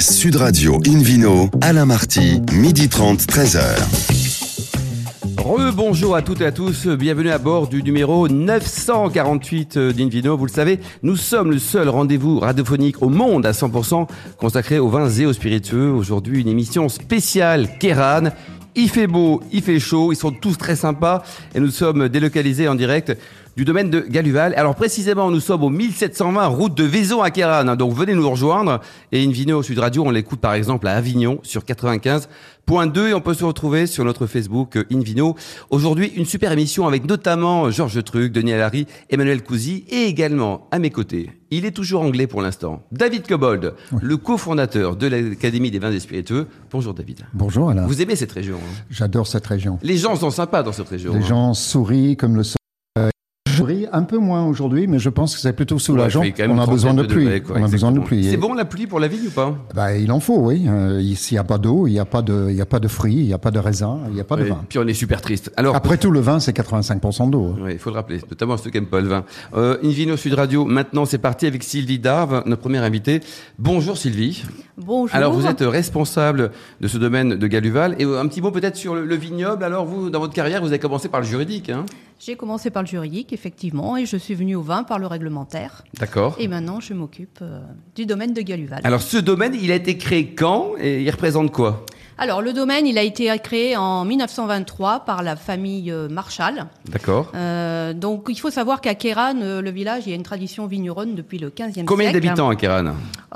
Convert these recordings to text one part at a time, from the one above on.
Sud Radio Invino, Alain Marty, midi 30, 13h. Rebonjour à toutes et à tous, bienvenue à bord du numéro 948 d'Invino. Vous le savez, nous sommes le seul rendez-vous radiophonique au monde à 100% consacré aux vins et aux spiritueux. Aujourd'hui, une émission spéciale Kéran. Il fait beau, il fait chaud, ils sont tous très sympas et nous sommes délocalisés en direct du domaine de Galuval. Alors précisément, nous sommes au 1720 route de Vaison à Kéran. Donc venez nous rejoindre. Et Invino au Sud Radio, on l'écoute par exemple à Avignon sur 95.2 et on peut se retrouver sur notre Facebook euh, Invino. Aujourd'hui, une super émission avec notamment Georges Truc, Denis Alary, Emmanuel Couzy et également à mes côtés. Il est toujours anglais pour l'instant. David Cobold, le cofondateur de l'Académie des vins et spiritueux. Bonjour David. Bonjour Alain. Vous aimez cette région hein? J'adore cette région. Les gens sont sympas dans cette région. Les hein. gens sourient comme le soleil. Un peu moins aujourd'hui, mais je pense que c'est plutôt soulageant. Ouais, il fait quand même on a 37 besoin de pluie. quoi, on a besoin de pluie. C'est bon la pluie pour la vigne ou pas? Bah, il en faut, oui. Euh, S'il n'y a pas d'eau, il n'y a pas de, il y a pas de fruits, il n'y a pas de raisins, il n'y a pas de Oui. vin. Puis on est super triste. Alors, Après tout, le vin, c'est 85% d'eau. Oui, il faut le rappeler, notamment ceux qui n'aiment pas le vin. Euh, Invino Sud Radio, maintenant c'est parti avec Sylvie Darve, notre première invitée. Bonjour Sylvie. Bonjour. Alors vous êtes responsable de ce domaine de Galuval. Et euh, un petit mot peut-être sur le, le vignoble. Alors vous, dans votre carrière, vous avez commencé par le juridique. Hein? J'ai commencé par le juridique, effectivement, et je suis venue au vin par le réglementaire. D'accord. Et maintenant, je m'occupe euh, du domaine de Galuval. Alors ce domaine, il a été créé quand? Et il représente quoi? Alors, le domaine, il a été créé en 1923 par la famille euh, Marshall. D'accord. Euh, donc, il faut savoir qu'à Kéran, euh, le village, il y a une tradition vigneronne depuis le 15e Combien siècle. d'habitants à Kéran?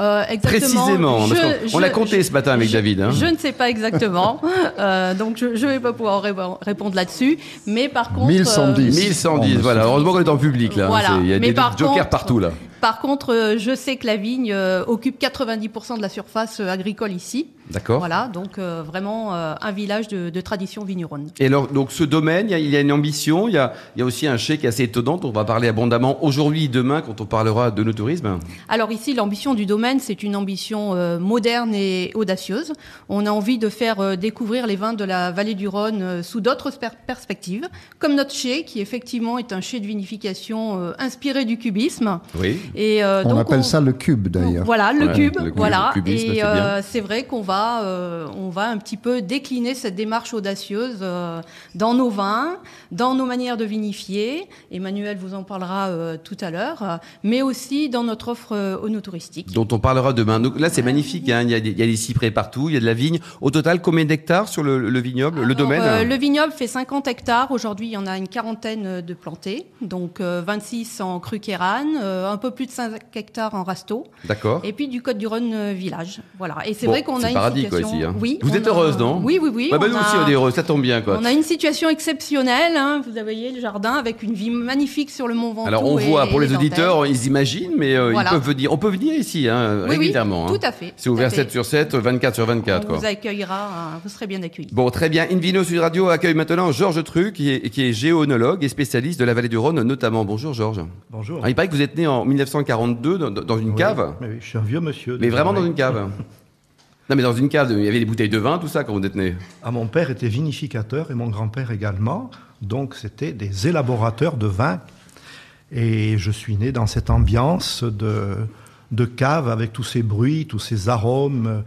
Euh, exactement. Précisément, parce je- qu'on- on l'a je- compté ce matin avec je- David, hein. Je ne sais pas exactement, euh, donc je ne vais pas pouvoir ré- répondre là-dessus. Mais par contre, 1110. 1110, Bon, voilà. Heureusement qu'on est en public là. Voilà. Il y a Mais des par jokers contre- partout là. Par contre, je sais que la vigne euh, occupe 90% de la surface agricole ici. D'accord. Voilà, donc euh, vraiment euh, un village de, de tradition vigneronne. Et alors, donc ce domaine, il y a, il y a une ambition, il y a, il y a aussi un chèque assez étonnant dont on va parler abondamment aujourd'hui et demain quand on parlera de nos tourisme. Alors ici, l'ambition du domaine, c'est une ambition euh, moderne et audacieuse. On a envie de faire euh, découvrir les vins de la vallée du Rhône euh, sous d'autres perspectives, comme notre chai, qui effectivement est un chai de vinification euh, inspiré du cubisme. Oui. Et, euh, On donc, appelle ça le cube, d'ailleurs. Voilà, le Ouais, cube. le cube, voilà. le cubisme, et euh, c'est vrai qu'on va, euh, on va un petit peu décliner cette démarche audacieuse euh, dans nos vins, dans nos manières de vinifier. Emmanuel vous en parlera euh, tout à l'heure, mais aussi dans notre offre euh, touristique. Dont on parlera demain. Donc là, c'est magnifique. hein. Il, y a des, il y a des cyprès partout, il y a de la vigne. Au total, combien d'hectares sur le, le vignoble, le domaine euh, Le vignoble fait 50 hectares. Aujourd'hui, il y en a une quarantaine de plantés. Donc euh, 26 en cru un peu plus de 5 hectares en Rasto. D'accord. Et puis du Côte du Rhône village. Voilà. Et c'est Bon, vrai qu'on a une paradis, quoi, situation. ici, hein. Oui. Vous êtes a- heureuse, non Oui, oui, oui. Bah, bah, on nous a- aussi, on est heureux, ça tombe bien. Quoi. On a une situation exceptionnelle. hein. Vous voyez le jardin avec une vue magnifique sur le Mont Ventoux. Alors on et- voit, pour les dentelles. auditeurs, ils imaginent, mais euh, Voilà. ils peuvent venir. On peut venir ici hein, Oui, oui, régulièrement. hein. tout à fait, C'est ouvert fait. 7 sur 7, 24 sur 24. On Quoi. vous accueillera. hein, Vous serez bien accueillis. Bon, très bien. Invino Sud Radio accueille maintenant Georges Truc, qui est, qui est géonologue et spécialiste de la vallée du Rhône, notamment. Bonjour Georges. Bonjour. Alors, il paraît que vous êtes né en 1942 dans, dans une Oui, cave, mais oui, je suis un vieux monsieur. mais vraiment dans une cave. Non, mais dans une cave, il y avait des bouteilles de vin, tout ça, quand vous êtes né. Ah, mon père était vinificateur et mon grand-père également. Donc, c'était des élaborateurs de vin. Et je suis né dans cette ambiance de, de cave avec tous ces bruits, tous ces arômes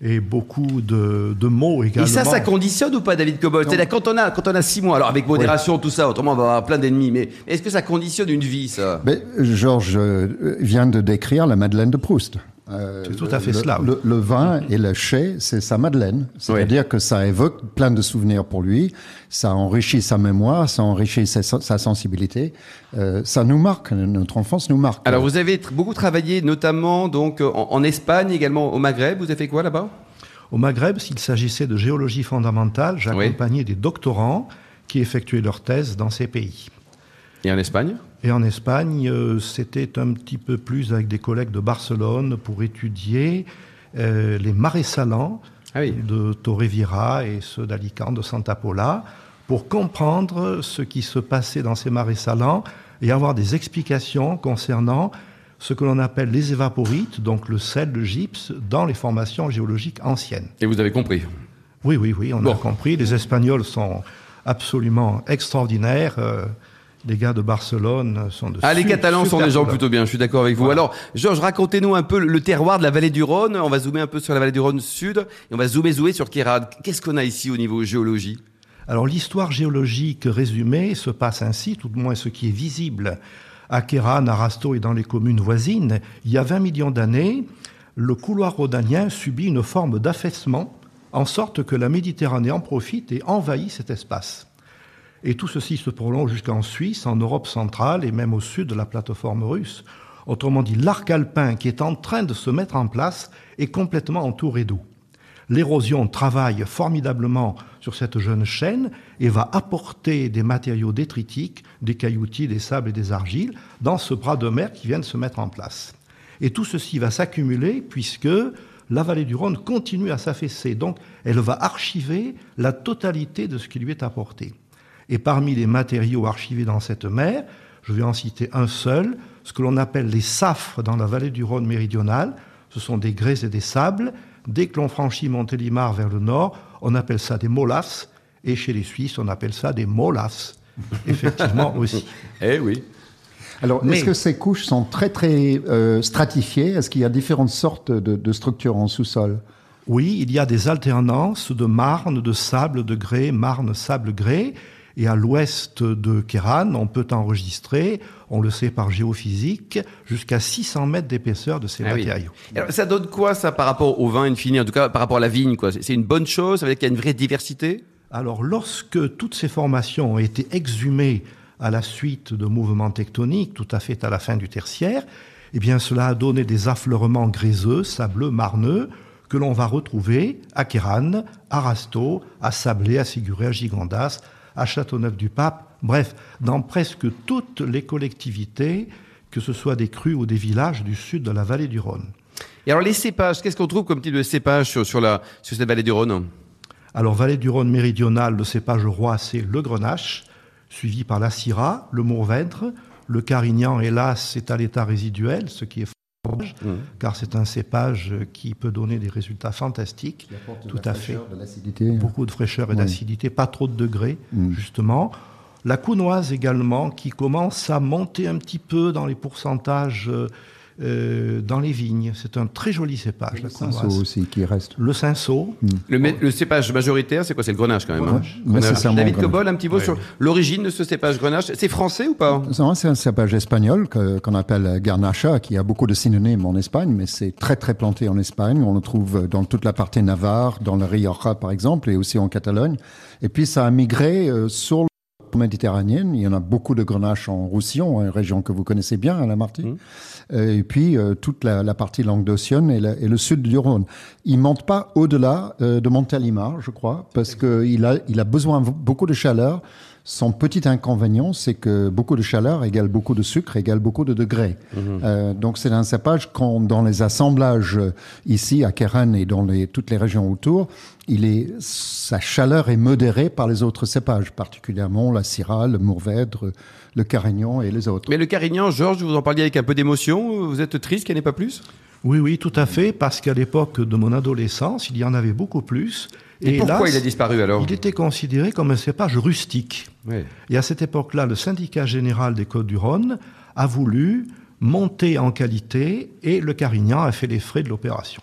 et beaucoup de, de mots également. Et ça, ça conditionne ou pas, David Cobol? C'est-à-dire, quand on, a, quand on a six mois, alors avec modération, tout ça, autrement on va avoir plein d'ennemis, mais est-ce que ça conditionne une vie, ça? Mais Georges euh, vient de décrire la Madeleine de Proust. Euh, C'est tout à fait le, cela, oui. Le, le vin et le chai, c'est sa Madeleine. C'est-à-dire que ça évoque plein de souvenirs pour lui, ça enrichit sa mémoire, ça enrichit sa, sa sensibilité. Euh, ça nous marque, notre enfance nous marque. Alors, vous avez beaucoup travaillé, notamment donc en, en Espagne, également au Maghreb. Vous avez fait quoi là-bas? Au Maghreb, s'il s'agissait de géologie fondamentale, j'accompagnais des doctorants qui effectuaient leur thèse dans ces pays. Et en Espagne? Et en Espagne, euh, c'était un petit peu plus avec des collègues de Barcelone pour étudier euh, les marais salants Ah oui. de Torrevieja et ceux d'Alicante, de Santa Pola, pour comprendre ce qui se passait dans ces marais salants et avoir des explications concernant ce que l'on appelle les évaporites, donc le sel, le gypse, dans les formations géologiques anciennes. Et vous avez compris. Oui, oui, oui, on Bon. a compris. Les Espagnols sont absolument extraordinaires. Les gars de Barcelone sont de Ah, les Catalans sont des gens plutôt bien, je suis d'accord avec vous. Alors, Georges, racontez-nous un peu le terroir de la vallée du Rhône. On va zoomer un peu sur la vallée du Rhône sud et on va zoomer, zoomer sur Kéran. Qu'est-ce qu'on a ici au niveau géologie? Alors, l'histoire géologique résumée se passe ainsi, tout au moins ce qui est visible à Kéran, à Rasto et dans les communes voisines. Il y a 20 millions d'années, le couloir rhodanien subit une forme d'affaissement, en sorte que la Méditerranée en profite et envahit cet espace. Et tout ceci se prolonge jusqu'en Suisse, en Europe centrale et même au sud de la plateforme russe. Autrement dit, l'arc alpin qui est en train de se mettre en place est complètement entouré d'eau. L'érosion travaille formidablement sur cette jeune chaîne et va apporter des matériaux détritiques, des cailloutis, des sables et des argiles dans ce bras de mer qui vient de se mettre en place. Et tout ceci va s'accumuler puisque la vallée du Rhône continue à s'affaisser. Donc, elle va archiver la totalité de ce qui lui est apporté. Et parmi les matériaux archivés dans cette mer, je vais en citer un seul, ce que l'on appelle les safres dans la vallée du Rhône méridionale. Ce sont des grès et des sables. Dès que l'on franchit Montélimar vers le nord, on appelle ça des molasses. Et chez les Suisses, on appelle ça des molasses. Effectivement aussi. Eh oui. Alors, est-ce que ces couches sont très, très euh, stratifiées? Est-ce qu'il y a différentes sortes de, de structures en sous-sol? Oui, il y a des alternances de marne, de sable, de grès, marne, sable, grès. Et à l'ouest de Kéran, on peut enregistrer, on le sait par géophysique, jusqu'à 600 mètres d'épaisseur de ces ah matériaux. Alors, ça donne quoi ça par rapport au vin infini, en tout cas par rapport à la vigne quoi? C'est une bonne chose, ça veut dire qu'il y a une vraie diversité? Alors lorsque toutes ces formations ont été exhumées à la suite de mouvements tectoniques, tout à fait à la fin du tertiaire, eh bien cela a donné des affleurements gréseux, sableux, marneux, que l'on va retrouver à Kéran, à Rasto, à Sablé, à Siguré, à Gigondas, à Châteauneuf-du-Pape, bref, dans presque toutes les collectivités, que ce soit des crues ou des villages du sud de la vallée du Rhône. Et alors les cépages, qu'est-ce qu'on trouve comme type de cépage sur, sur, la, sur cette vallée du Rhône? Alors vallée du Rhône méridionale, le cépage roi, c'est le grenache, suivi par la syrah, le mourvèdre, le carignan, hélas, est à l'état résiduel, ce qui est Mmh. car c'est un cépage qui peut donner des résultats fantastiques. Tout à fait. Beaucoup de fraîcheur et d'acidité, pas trop de degrés, mmh. justement. La counoise également, qui commence à monter un petit peu dans les pourcentages euh, dans les vignes. C'est un très joli cépage, le cinceau aussi qui reste. Le cinceau. Hmm. Le, cépage majoritaire, c'est quoi C'est le grenache quand même. Hein grenache. David Cobol, un petit mot sur l'origine de ce cépage grenache. C'est français ou pas C'est un cépage espagnol qu'on appelle garnacha, qui a beaucoup de synonymes en Espagne, mais c'est très très planté en Espagne. On le trouve dans toute la partie Navarre, dans le Rioja par exemple, et aussi en Catalogne. Et puis ça a migré euh, sur méditerranéenne. Il y en a beaucoup de grenache en Roussillon, une région que vous connaissez bien, à la Martine. Mmh. Euh, et puis euh, toute la, partie languedocienne et, et, le sud du Rhône. Il monte pas au-delà euh, de Montélimar, je crois, parce qu'il a, il a besoin beaucoup de chaleur son petit inconvénient, c'est que beaucoup de chaleur égale beaucoup de sucre, égale beaucoup de degrés. Mhm. Euh, donc c'est un cépage qu'on, dans les assemblages ici à Kéran et dans les, toutes les régions autour, il est, sa chaleur est modérée par les autres cépages, particulièrement la Syrah, le Mourvèdre, le Carignan et les autres. Mais le Carignan, Georges, vous en parliez avec un peu d'émotion. Vous êtes triste qu'il n'y en ait pas plus? Oui, oui, tout à fait, parce qu'à l'époque de mon adolescence, il y en avait beaucoup plus. Et, pourquoi il a disparu alors Il était considéré comme un cépage rustique. Et à cette époque-là, le syndicat général des Côtes-du-Rhône a voulu monter en qualité et le Carignan a fait les frais de l'opération.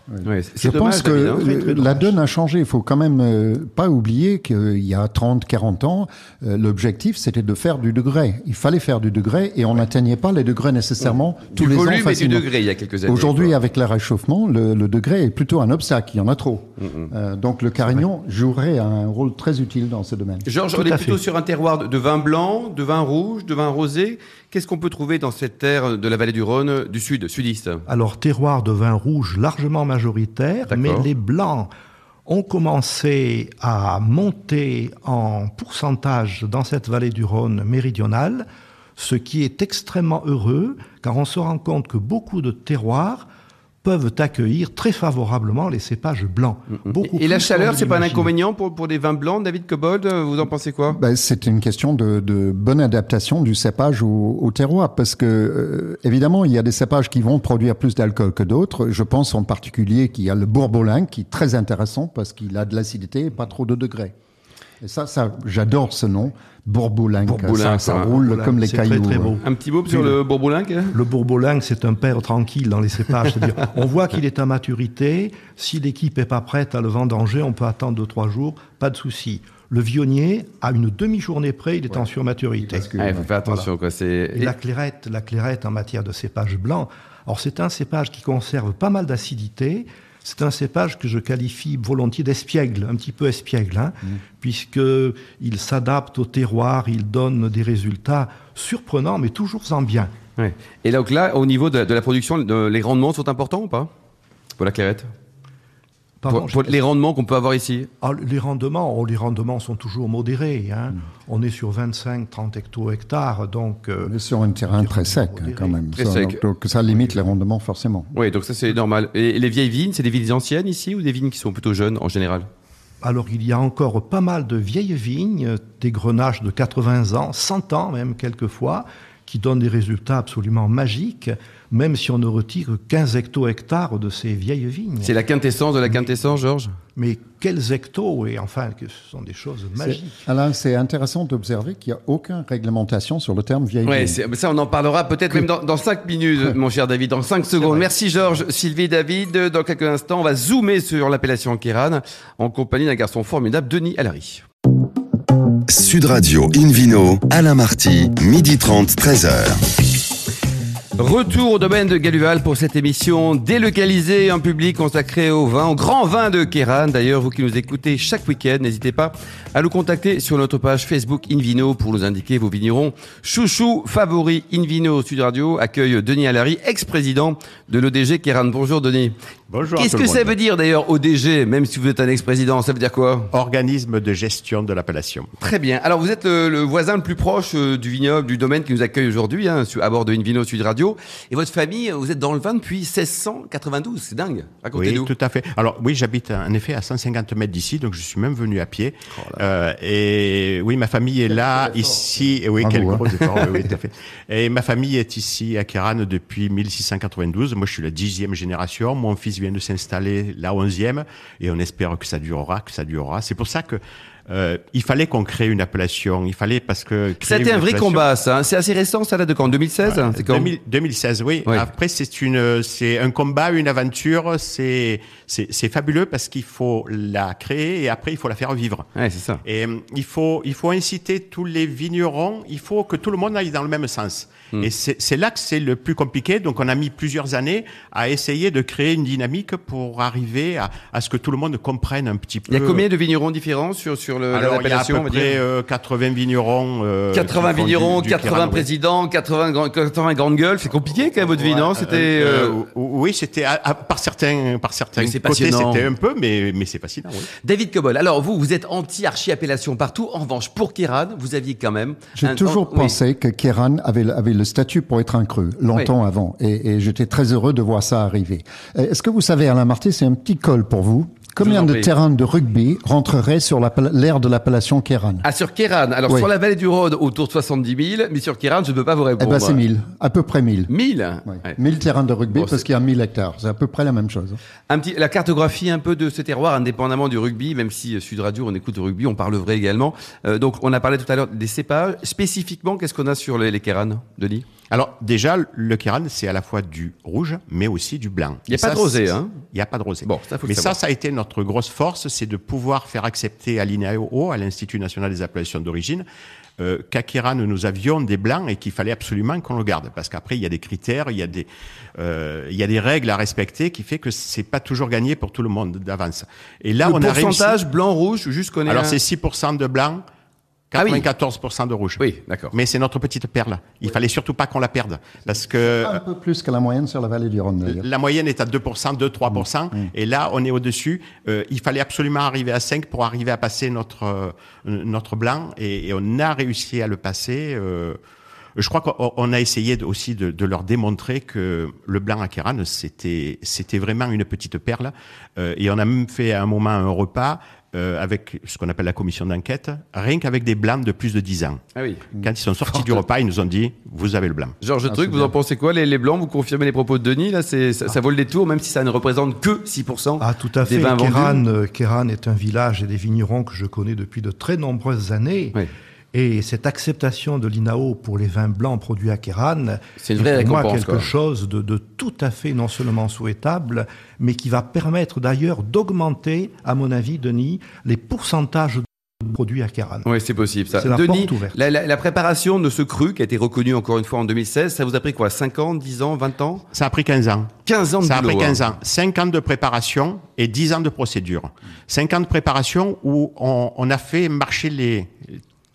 Je pense que hein, la donne a changé. Il faut quand même euh, pas oublier qu'il y a 30, 40 ans, euh, l'objectif c'était de faire du degré. Il fallait faire du degré et on n'atteignait pas les degrés nécessairement tous les ans facilement. du degré il y a quelques années. Aujourd'hui, avec le réchauffement, le, degré est plutôt un obstacle. Il y en a trop. Mm, mm. Euh, donc le Carignan jouerait un rôle très utile dans ce domaine. Georges, on est plutôt sur un terroir de vin blanc, de vin rouge, de vin rosé. Qu'est-ce qu'on peut trouver dans cette terre de la vallée du Rhône du sud, sudiste Alors, terroir de vin rouge largement majoritaire, mais les blancs ont commencé à monter en pourcentage dans cette vallée du Rhône méridionale, ce qui est extrêmement heureux, car on se rend compte que beaucoup de terroirs peuvent accueillir très favorablement les cépages blancs. Mm, mm. Beaucoup et la chaleur, c'est pas un inconvénient pour, pour des vins blancs, David Cobold Vous en pensez quoi? Ben, C'est une question de, de, bonne adaptation du cépage au, au terroir, parce que euh, évidemment, il y a des cépages qui vont produire plus d'alcool que d'autres. Je pense en particulier qu'il y a le bourbolin, qui est très intéressant parce qu'il a de l'acidité et pas trop de degrés. Et ça, ça j'adore ce nom. Bourboulingue. ça, ça roule comme les cailloux. Très, très beau. Un petit mot sur le, le Le Bourboulingue, c'est un père tranquille dans les cépages. C'est-à-dire, on voit qu'il est à maturité. Si l'équipe est pas prête à le vendanger, on peut attendre deux, trois jours. Pas de souci. Le vionnier, à une demi-journée près, il est en surmaturité. Il faut faire attention. Quoi, et la clairette, la clairette en matière de cépage blanc, alors c'est un cépage qui conserve pas mal d'acidité, c'est un cépage que je qualifie volontiers d'espiègle, un petit peu espiègle, hein, mmh. puisqu'il s'adapte au terroir, il donne des résultats surprenants, mais toujours en bien. Et donc là, au niveau de, la production, les rendements sont importants ou pas? Pour la clairette? Pour, les rendements qu'on peut avoir ici? Ah, Les rendements, oh, les rendements sont toujours modérés. Hein. Hmm. On est sur 25-30 hecto-hectares, donc... Euh, on est sur un terrain très sec, hein, quand même. Très ça, sec. Donc, ça limite les rendements, forcément. Oui, donc ça c'est normal. Et les vieilles vignes, c'est des vignes anciennes ici ou des vignes qui sont plutôt jeunes en général? Alors il y a encore pas mal de vieilles vignes, des grenages de 80 ans, 100 ans même quelquefois, qui donnent des résultats absolument magiques même si on ne retire que 15 hecto-hectares de ces vieilles vignes. C'est la quintessence de la quintessence, Georges? Mais quels hectos Et enfin, que ce sont des choses magiques. Alain, c'est intéressant d'observer qu'il n'y a aucune réglementation sur le terme vieille ouais, vigne. Ça, on en parlera peut-être même dans, 5 minutes, mon cher David, dans 5 secondes. Merci, Georges, Sylvie, David. Dans quelques instants, on va zoomer sur l'appellation Kéran en compagnie d'un garçon formidable, Denis Alary. Sud Radio Invino, Alain Marty, midi 30, 13h. Retour au domaine de Galuval pour cette émission délocalisée en public consacrée au vin, au grand vin de Kéran. D'ailleurs, vous qui nous écoutez chaque week-end, n'hésitez pas à nous contacter sur notre page Facebook Invino pour nous indiquer vos vignerons chouchou favoris. Invino Sud Radio accueille Denis Allary, ex-président de l'ODG Kéran. Bonjour Denis. Bonjour. Qu'est-ce que ça veut dire d'ailleurs ODG, même si vous êtes un ex-président Ça veut dire quoi Organisme de gestion de l'appellation. Très bien. Alors vous êtes le, voisin le plus proche euh, du vignoble, du domaine qui nous accueille aujourd'hui, hein, à bord de Invino Sud Radio. Et votre famille, vous êtes dans le vin depuis 1692. C'est dingue. Racontez-nous. Oui, tout à fait. Alors oui, j'habite en effet à 150 mètres d'ici, donc je suis même venu à pied. Oh euh, et oui, ma famille est là, ici. Et oui, quel gros effort. oui, tout à fait. Et ma famille est ici à Kéran depuis 1692. Moi, je suis la dixième génération. Mon fils vient de s'installer la onzième et on espère que ça durera, que ça durera. C'est pour ça que euh, il fallait qu'on crée une appellation. Il fallait parce que. C'était un vrai combat, ça. Hein. C'est assez récent, ça date de quand? 2016 C'est quand? 2016, oui. Après, c'est une, c'est un combat, une aventure. C'est, c'est, fabuleux parce qu'il faut la créer et après il faut la faire vivre. Ouais, c'est ça. Et euh, il faut, il faut inciter tous les vignerons. Il faut que tout le monde aille dans le même sens. Hmm. Et c'est là que c'est le plus compliqué. Donc, on a mis plusieurs années à essayer de créer une dynamique pour arriver à, à ce que tout le monde comprenne un petit peu. Il y a combien de vignerons différents sur, sur le, Alors, il y a à peu près 80 euh, vignerons. Euh, 80 vignerons, 80 présidents, 80, 80 grandes gueules. C'est compliqué quand même votre vie, non C'était. Euh, euh, oui, c'était par certains, par certains côtés, c'était un peu, mais, mais c'est fascinant. Oui. David Cobol, alors vous, vous êtes anti-archi-appellation partout. En revanche, pour Kéran, vous aviez quand même. J'ai toujours pensé que Kéran avait, avait le statut pour être un cru, longtemps avant. Et, et j'étais très heureux de voir ça arriver. Est-ce que vous savez, Alain Marty, c'est un petit col pour vous? Combien de terrains de rugby rentreraient sur l'aire de l'appellation Kéran? Ah, sur Kéran. Alors, sur la vallée du Rhône, autour de 70 000, mais sur Kéran, je ne peux pas vous répondre. Eh ben, c'est 1000. À peu près 1000. 1000 oui. 1000 terrains de rugby parce qu'il y a 1000 hectares. C'est à peu près la même chose. Un petit, la cartographie un peu de ce terroir, indépendamment du rugby, même si euh, Sud Radio, on écoute le rugby, on parle vrai également. Euh, donc, on a parlé tout à l'heure des cépages. Spécifiquement, qu'est-ce qu'on a sur les, les Kéran, Denis? Alors déjà, le Kiran, c'est à la fois du rouge, mais aussi du blanc. Il n'y a, pas de rosé, hein Il n'y a pas de rosé. Bon, ça faut Mais ça, ça a été notre grosse force, c'est de pouvoir faire accepter à l'INAO, à l'Institut national des appellations d'origine, euh, qu'à Kiran, nous avions des blancs et qu'il fallait absolument qu'on le garde. Parce qu'après, il y a des critères, il y a des, euh, il y a des règles à respecter qui fait que c'est pas toujours gagné pour tout le monde d'avance. Et là, on a réussi... pourcentage blanc-rouge, juste qu'on Alors, c'est 6% de blanc, 94% ah de rouge. Oui, d'accord. Mais c'est notre petite perle. Il fallait surtout pas qu'on la perde. Parce que. Un peu plus que la moyenne sur la vallée du Rhône, La moyenne est à 2%, 2-3%. Mmh. Et là, on est au-dessus. Euh, il fallait absolument arriver à 5 pour arriver à passer notre, euh, notre blanc. Et, on a réussi à le passer. Euh, je crois qu'on a essayé aussi de, de, leur démontrer que le blanc à Kéran, c'était, c'était vraiment une petite perle. et on a même fait à un moment un repas euh, avec ce qu'on appelle la commission d'enquête, rien qu'avec des blancs de plus de 10 ans. Ah oui. Quand ils sont sortis du repas, ils nous ont dit vous avez le blanc. Georges Ah, Truc, vous bien. en pensez quoi les, les blancs, vous confirmez les propos de Denis là, c'est, ça, ça vaut le détour, même si ça ne représente que 6% Ah, tout à des fait. Kéran, euh, Kéran est un village et des vignerons que je connais depuis de très nombreuses années. Oui. Et cette acceptation de l'INAO pour les vins blancs produits à Kéran, C'est pour moi quelque quoi. chose de, de tout à fait non seulement souhaitable, mais qui va permettre d'ailleurs d'augmenter, à mon avis, Denis, les pourcentages de produits à Kéran. Oui, c'est possible. Ça. La Denis, porte ouverte. la, la- la préparation de ce cru qui a été reconnu encore une fois en 2016, ça vous a pris quoi 5 ans, 10 ans, 20 ans? Ça a pris 15 ans. 15 ans de Ça a pris hein. 15 ans. 5 ans de préparation et 10 ans de procédure. 5 ans de préparation où on, on a fait marcher les,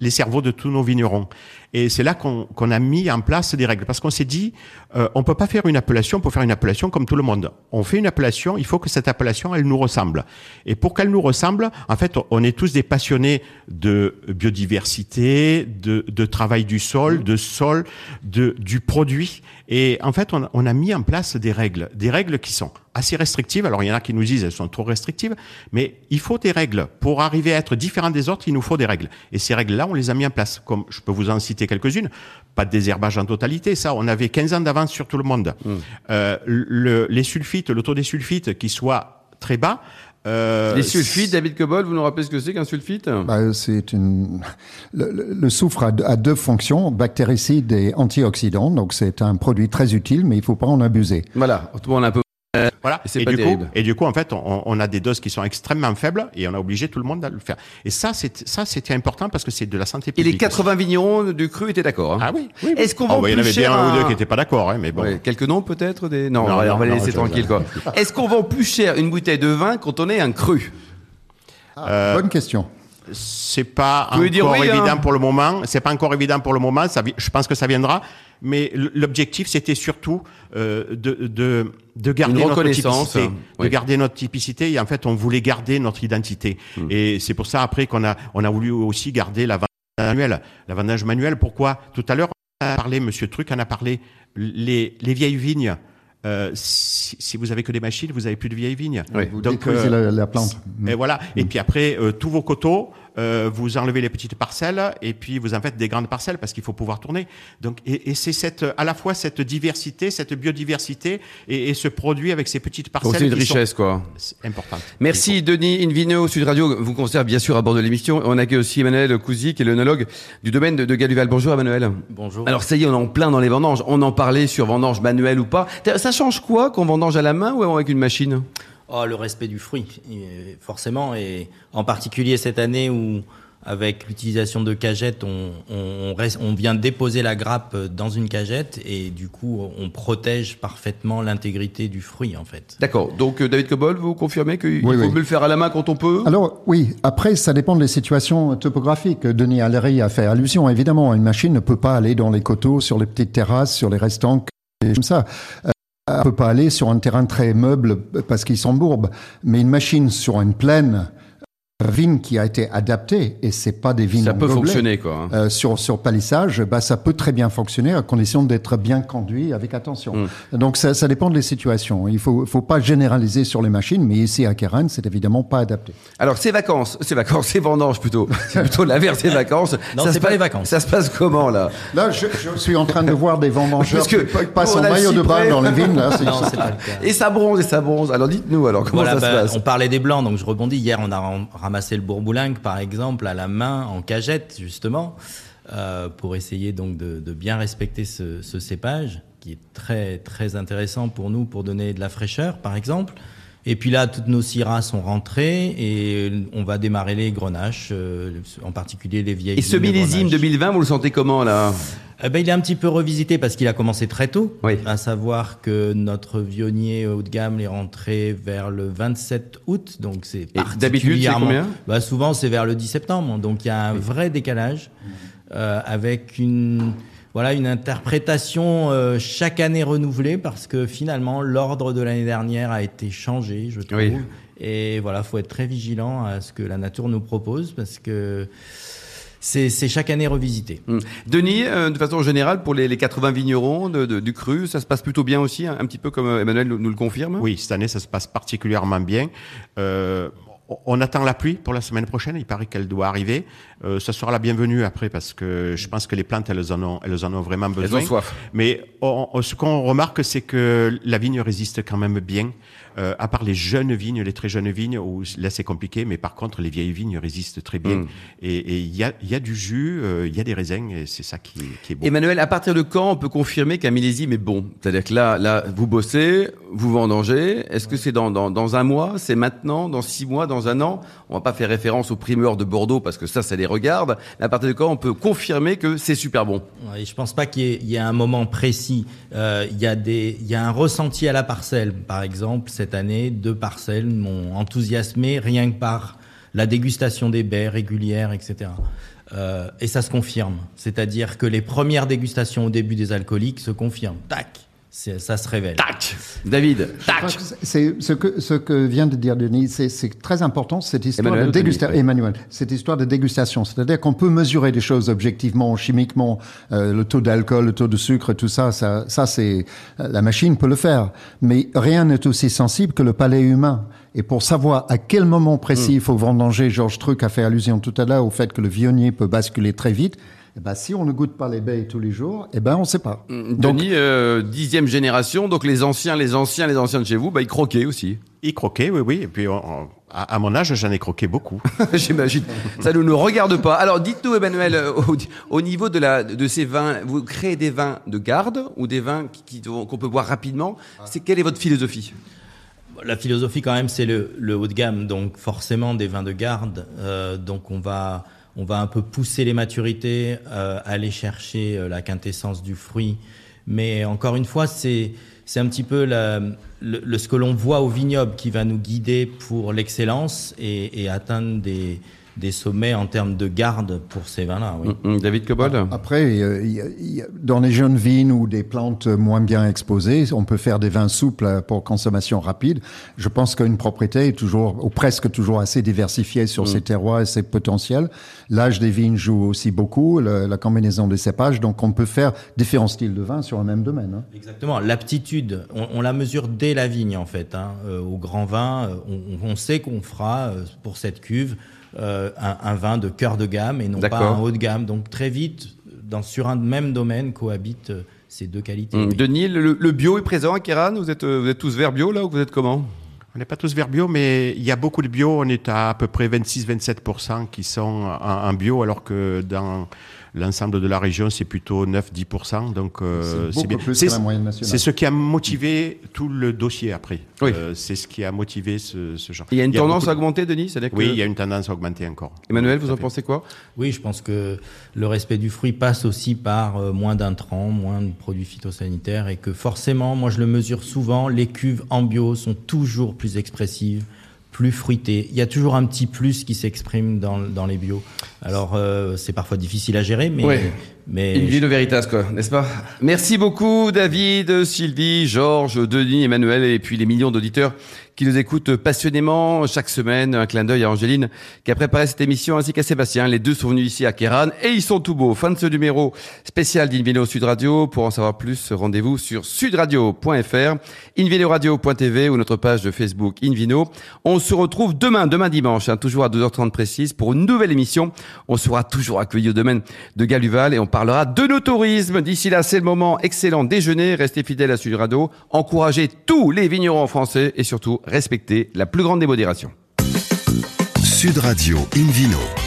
les cerveaux de tous nos vignerons. Et c'est là qu'on qu'on a mis en place des règles. Parce qu'on s'est dit, euh, on peut pas faire une appellation pour faire une appellation comme tout le monde. On fait une appellation, il faut que cette appellation, elle nous ressemble. Et pour qu'elle nous ressemble, en fait, on est tous des passionnés de biodiversité, de, de travail du sol, de sol, de, du produit. Et en fait, on, on a mis en place des règles, des règles qui sont assez restrictives. Alors, il y en a qui nous disent elles sont trop restrictives, mais il faut des règles. Pour arriver à être différent des autres, il nous faut des règles. Et ces règles-là, on les a mis en place. Comme je peux vous en citer quelques-unes. Pas de désherbage en totalité, ça, on avait 15 ans d'avance sur tout le monde. Euh, le, les sulfites, le taux des sulfites qui soit très bas. euh, Les sulfites, David Cobol, vous nous rappelez ce que c'est qu'un sulfite? Bah, c'est une. Le, le- le soufre a, deux- a deux fonctions, bactéricide et antioxydant. Donc c'est un produit très utile, mais il faut pas en abuser. Voilà, tout le monde a un peu. Voilà. Et c'est Et, pas du coup, terrible. et du coup, en fait, on, on a des doses qui sont extrêmement faibles et on a obligé tout le monde à le faire. Et ça, c'est ça, c'était important parce que c'est de la santé Et publique. les 80 vignerons du cru étaient d'accord. hein Ah oui. oui, oui. Est-ce qu'on Oh, vend bah, Il y en plus avait cher bien un ou deux qui n'étaient pas d'accord, hein, mais bon. Ouais, quelques noms peut-être des... Non, Non, on va- on va les non, laisser tranquilles quoi. Est-ce qu'on vend plus cher une bouteille de vin quand on est un cru? Euh, Bonne question. C'est pas Vous pouvez dire encore oui, hein. évident pour le moment. C'est pas encore évident pour le moment. Ça, je pense que ça viendra. Mais l'objectif, c'était surtout euh, de, de, de garder notre typicité, oui. de garder notre typicité. Et en fait, on voulait garder notre identité. Hmm. Et c'est pour ça après qu'on a, on a voulu aussi garder la vendage manuelle. La vendage manuelle. Pourquoi? Tout à l'heure, on a parlé, Monsieur Truc en a parlé. Les, les vieilles vignes. Euh, si, si vous avez que des machines, vous avez plus de vieilles vignes. Oui. Vous Donc, détruisez euh, la, la plante. et voilà. Et puis après, euh, tous vos coteaux, euh, vous enlevez les petites parcelles et puis vous en faites des grandes parcelles parce qu'il faut pouvoir tourner. Donc, et, et c'est cette, à la fois cette diversité, cette biodiversité et, et ce produit avec ces petites parcelles C'est une qui sont richesse quoi. importantes. Merci Denis Invino, Sud Radio vous conserve bien sûr à bord de l'émission. On accueille aussi Emmanuel Cousy qui est l'œnologue du domaine de, de Galuval. Bonjour Emmanuel. Bonjour. Alors ça y est, on est en plein dans les vendanges. On en parlait sur vendange manuelle ou pas. Ça change quoi qu'on vendange à la main ou avec une machine? Oh, le respect du fruit, et forcément, et en particulier cette année où, avec l'utilisation de cagettes, on, on, reste- on vient déposer la grappe dans une cagette et du coup, on protège parfaitement l'intégrité du fruit, en fait. D'accord. Donc euh, David Cobol, vous confirmez qu'il Oui, faut oui. mieux le faire à la main quand on peut? Alors oui, après ça dépend des situations topographiques. Denis Allery a fait allusion. Évidemment, une machine ne peut pas aller dans les coteaux, sur les petites terrasses, sur les restants, et comme ça. Euh, ne peut pas aller sur un terrain très meuble parce qu'ils sont bourbes. Mais une machine sur une plaine, vigne qui a été adaptée, et c'est pas des vignes Ça peut gobelet, fonctionner quoi. hein. euh, sur, sur palissage, bah, ça peut très bien fonctionner à condition d'être bien conduit avec attention. Mm. Donc ça, ça dépend des situations. Il faut, faut pas généraliser sur les machines, mais ici à Kéran, c'est évidemment pas adapté. Alors ces vacances, ces vacances, ces vendanges plutôt. C'est plutôt l'inverse des vacances. Non, Ça c'est pas passe- les vacances. Ça se passe comment là? Là, je, je suis en train de voir des vendangeurs Parce que qui passent en maillot de bain dans les vignes. Là, c'est- Non, c'est pas le cas. Et ça bronze, et ça bronze. Alors dites-nous alors comment Voilà, ça bah, se passe? on parlait des blancs, donc je rebondis. Hier, on a ram- ramassé le bourboulingue, par exemple, à la main, en cagette, justement, euh, pour essayer donc de, de bien respecter ce, ce cépage, qui est très très intéressant pour nous, pour donner de la fraîcheur, par exemple. Et puis là, toutes nos syrahs sont rentrées et on va démarrer les grenaches, euh, en particulier les vieilles. Et ce millésime Grenache. 2020, vous le sentez comment là? Eh ben, il est un petit peu revisité parce qu'il a commencé très tôt. Oui. À savoir que notre vionnier haut de gamme est rentré vers le 27 août. Donc c'est d'habitude, particulièrement- combien bah, Souvent, c'est vers le 10 septembre. Donc il y a un vrai décalage euh, avec une. Voilà une interprétation euh, chaque année renouvelée parce que finalement l'ordre de l'année dernière a été changé, je trouve. Oui. Et voilà, faut être très vigilant à ce que la nature nous propose parce que c'est c'est chaque année revisité. Hum. Denis, euh, de façon générale, pour les, les 80 vignerons de- de- du cru, ça se passe plutôt bien aussi, hein, un petit peu comme euh, Emmanuel nous, nous le confirme? Oui, cette année, ça se passe particulièrement bien. Euh, on attend la pluie pour la semaine prochaine. Il paraît qu'elle doit arriver. Euh, ça sera la bienvenue après parce que je pense que les plantes, elles en ont, elles en ont vraiment besoin. Elles ont soif. Mais ce qu'on remarque, c'est que la vigne résiste quand même bien. Euh, à part les jeunes vignes, les très jeunes vignes, où là c'est compliqué, mais par contre les vieilles vignes résistent très bien. Mm. Et il y a, y a, du jus, euh, il y a des raisins, et c'est ça qui, qui, est beau. Emmanuel, à partir de quand on peut confirmer qu'un millésime est bon? C'est-à-dire que là, là, vous bossez, vous vendangez. Est-ce que c'est dans, dans, dans, un mois C'est maintenant Dans six mois Dans un an? On va pas faire référence aux primeurs de Bordeaux parce que ça, ça les regarde. Mais à partir de quand on peut confirmer que c'est super bon? Ouais, Je pense pas qu'il y, ait un moment précis. Euh, il y, a des, y a un ressenti à la parcelle, par exemple cette année, deux parcelles m'ont enthousiasmé rien que par la dégustation des baies régulières, etc. Euh, et ça se confirme. C'est-à-dire que les premières dégustations au début des alcooliques se confirment. Tac ça se révèle. Tac David, tac C'est ce que, ce que vient de dire Denis, c'est très important cette histoire de dégustation. Emmanuel, cette histoire de dégustation, c'est-à-dire qu'on peut mesurer des choses objectivement, chimiquement, euh, le taux d'alcool, le taux de sucre, tout ça, ça, ça c'est la machine peut le faire, mais rien n'est aussi sensible que le palais humain. Et pour savoir à quel moment précis hmm. il faut vendanger, Georges Truc a fait allusion tout à l'heure au fait que le vionnier peut basculer très vite. Eh ben, si on ne goûte pas les baies tous les jours, eh ben, on ne sait pas. Mm, Denis, euh, dixième génération, donc les anciens, les anciens, les anciens de chez vous, bah, ils croquaient aussi. Ils croquaient, oui, oui. Et puis, à, mon âge, j'en ai croqué beaucoup. J'imagine. Ça ne nous regarde pas. Alors, dites-nous, Emmanuel, euh, au, niveau de, la, de ces vins, vous créez des vins de garde ou des vins qu'on peut boire rapidement? C'est Quelle est votre philosophie? La philosophie quand même c'est le, haut de gamme donc forcément des vins de garde euh, donc on va on va un peu pousser les maturités, euh, aller chercher euh, la quintessence du fruit. Mais encore une fois, c'est c'est un petit peu le, ce que l'on voit au vignoble qui va nous guider pour l'excellence et, et atteindre des, des sommets en termes de garde pour ces vins-là. Oui. Mm, mm, David Cobold Après, dans les jeunes vignes ou des plantes moins bien exposées, on peut faire des vins souples pour consommation rapide. Je pense qu'une propriété est toujours, ou presque toujours assez diversifiée sur mm. ses terroirs et ses potentiels. L'âge des vignes joue aussi beaucoup, la combinaison des cépages, donc on peut faire différents styles de vin sur un même domaine. Hein. Exactement. L'aptitude, on, la mesure dès la vigne en fait. Hein. Euh, au grand vin, euh, on, on sait qu'on fera euh, pour cette cuve euh, un, vin de cœur de gamme et non pas un haut de gamme. Donc très vite, dans, sur un même domaine, cohabitent euh, ces deux qualités. Hum, Denis, le, bio est présent à Kéran vous êtes, euh, vous êtes tous vers bio là ou vous êtes comment? On n'est pas tous vers bio, mais il y a beaucoup de bio. On est à à peu près 26-27% qui sont en, bio, alors que dans L'ensemble de la région, c'est plutôt 9-10%. Donc, euh, c'est bien. C'est ce qui a motivé tout le dossier après. Oui. Euh, c'est ce qui a motivé ce, ce genre. Il y a une tendance à augmenter, Denis Oui, il y a une tendance à augmenter encore. Emmanuel, vous en pensez quoi? Oui, je pense que le respect du fruit passe aussi par euh, moins d'intrants, moins de produits phytosanitaires et que forcément, moi je le mesure souvent, les cuves en bio sont toujours plus expressives plus fruité. Il y a toujours un petit plus qui s'exprime dans, dans les bio. Alors, euh, c'est parfois difficile à gérer, mais, mais... Une vie de Veritas, quoi, n'est-ce pas? Merci beaucoup, David, Sylvie, Georges, Denis, Emmanuel, et puis les millions d'auditeurs qui nous écoutent passionnément chaque semaine. Un clin d'œil à Angéline qui a préparé cette émission ainsi qu'à Sébastien. Les deux sont venus ici à Kéran et ils sont tout beaux. Fin de ce numéro spécial d'Invino Sud Radio. Pour en savoir plus, rendez-vous sur sudradio.fr, invinoradio.tv ou notre page de Facebook Invino. On se retrouve demain, demain dimanche, hein, toujours à 2h30 précise pour une nouvelle émission. On sera toujours accueilli au domaine de Galuval et on parlera de nos tourismes. D'ici là, c'est le moment excellent déjeuner. Restez fidèles à Sud Radio. Encouragez tous les vignerons français et surtout respecter la plus grande démodération. Sud Radio Invino.